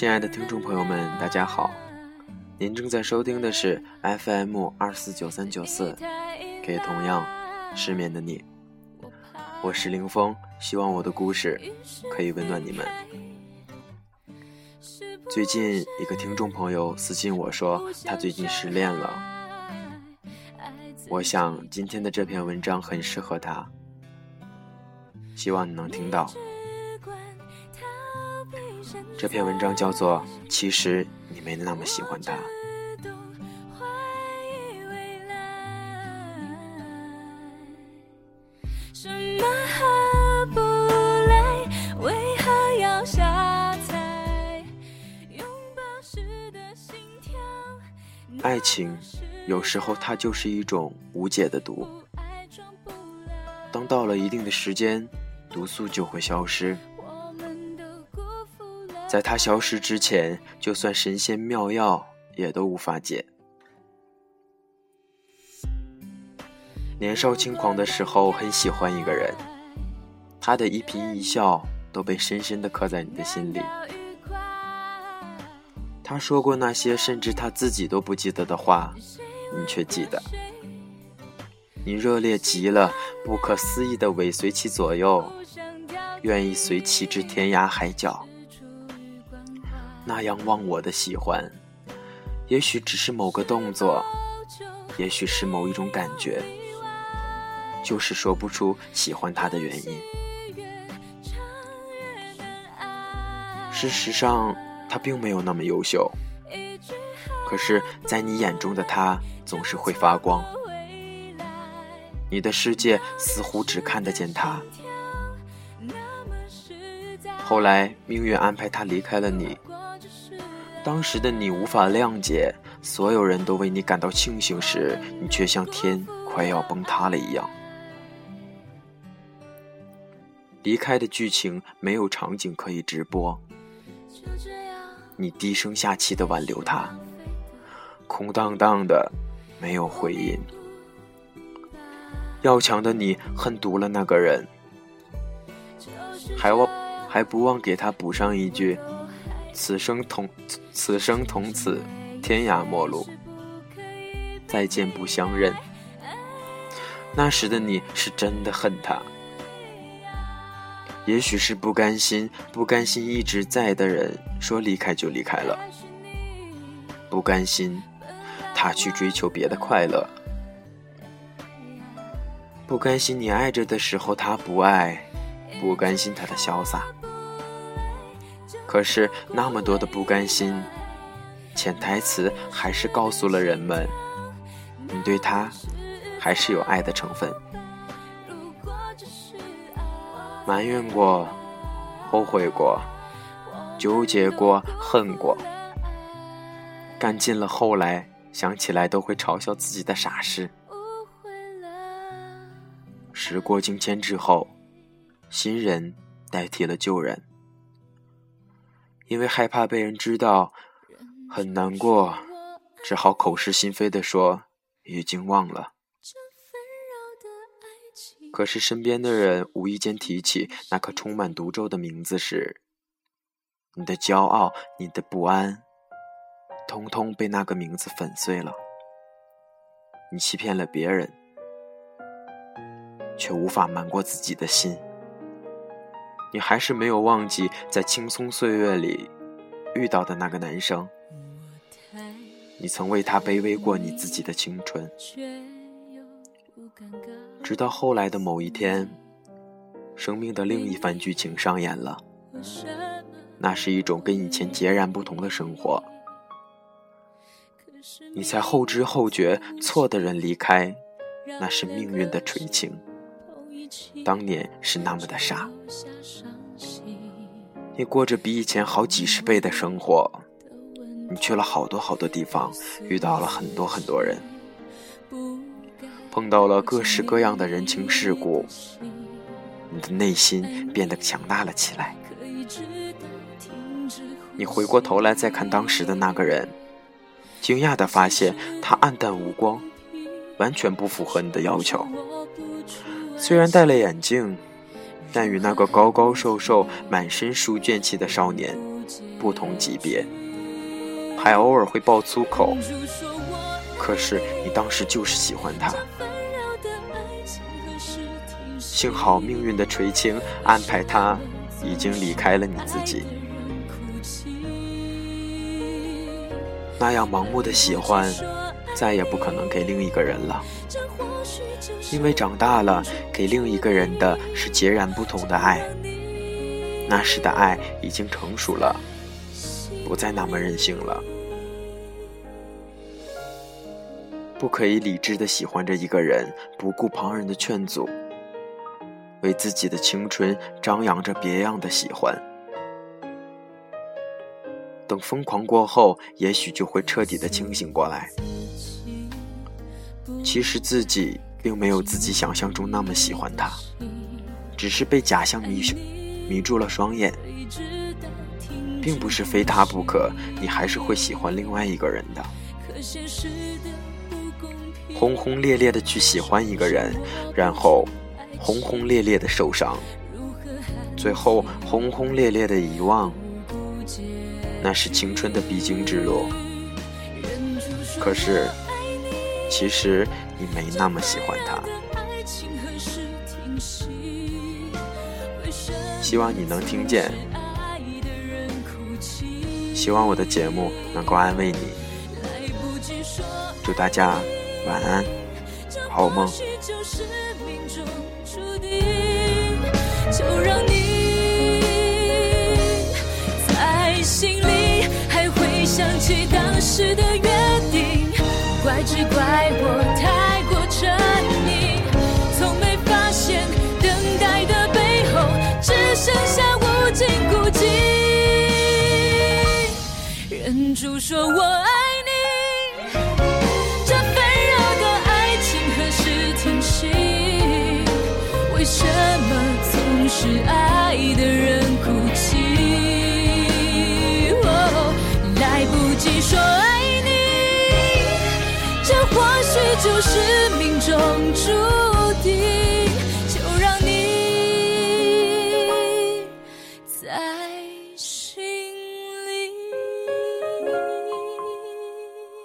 亲爱的听众朋友们，大家好！您正在收听的是 FM 二四九三九四，给同样失眠的你，我是林峰，希望我的故事可以温暖你们。最近一个听众朋友私信我说，他最近失恋了。我想今天的这篇文章很适合他，希望你能听到。这篇文章叫做《其实你没那么喜欢他》。爱情有时候它就是一种无解的毒，当到了一定的时间，毒素就会消失。在它消失之前，就算神仙妙药也都无法解。年少轻狂的时候，很喜欢一个人，他的一颦一笑都被深深的刻在你的心里。他说过那些甚至他自己都不记得的话，你却记得。你热烈极了，不可思议的尾随其左右，愿意随其至天涯海角。那样忘我的喜欢，也许只是某个动作，也许是某一种感觉，就是说不出喜欢他的原因。事实上，他并没有那么优秀，可是，在你眼中的他总是会发光。你的世界似乎只看得见他。后来，命运安排他离开了你。当时的你无法谅解，所有人都为你感到庆幸时，你却像天快要崩塌了一样。离开的剧情没有场景可以直播，你低声下气的挽留他，空荡荡的，没有回音。要强的你恨毒了那个人，还忘还不忘给他补上一句。此生同此生同此，天涯陌路，再见不相认。那时的你是真的恨他，也许是不甘心，不甘心一直在的人说离开就离开了，不甘心他去追求别的快乐，不甘心你爱着的时候他不爱，不甘心他的潇洒。可是那么多的不甘心，潜台词还是告诉了人们，你对他还是有爱的成分。埋怨过，后悔过，纠结过，恨过，干尽了，后来想起来都会嘲笑自己的傻事。时过境迁之后，新人代替了旧人。因为害怕被人知道，很难过，只好口是心非的说已经忘了。可是身边的人无意间提起那颗充满毒咒的名字时，你的骄傲、你的不安，通通被那个名字粉碎了。你欺骗了别人，却无法瞒过自己的心。你还是没有忘记在青葱岁月里遇到的那个男生，你曾为他卑微过你自己的青春，直到后来的某一天，生命的另一番剧情上演了，那是一种跟以前截然不同的生活，你才后知后觉，错的人离开，那是命运的垂青。当年是那么的傻，你过着比以前好几十倍的生活，你去了好多好多地方，遇到了很多很多人，碰到了各式各样的人情世故，你的内心变得强大了起来。你回过头来再看当时的那个人，惊讶的发现他暗淡无光，完全不符合你的要求。虽然戴了眼镜，但与那个高高瘦瘦、满身书卷气的少年不同级别，还偶尔会爆粗口。可是你当时就是喜欢他。幸好命运的垂青安排他已经离开了你自己。那样盲目的喜欢，再也不可能给另一个人了。因为长大了，给另一个人的是截然不同的爱。那时的爱已经成熟了，不再那么任性了。不可以理智的喜欢着一个人，不顾旁人的劝阻，为自己的青春张扬着别样的喜欢。等疯狂过后，也许就会彻底的清醒过来。其实自己并没有自己想象中那么喜欢他，只是被假象迷迷住了双眼，并不是非他不可，你还是会喜欢另外一个人的。轰轰烈烈的去喜欢一个人，然后轰轰烈烈的受伤，最后轰轰烈烈的遗忘。那是青春的必经之路，可是，其实你没那么喜欢他。希望你能听见，希望我的节目能够安慰你。祝大家晚安，好梦。想起当时的约定，怪只怪我太过沉溺，从没发现等待的背后只剩下无尽孤寂。忍住说我爱你，这纷扰的爱情何时停息？为什么总是爱的人哭泣？就是命中注定。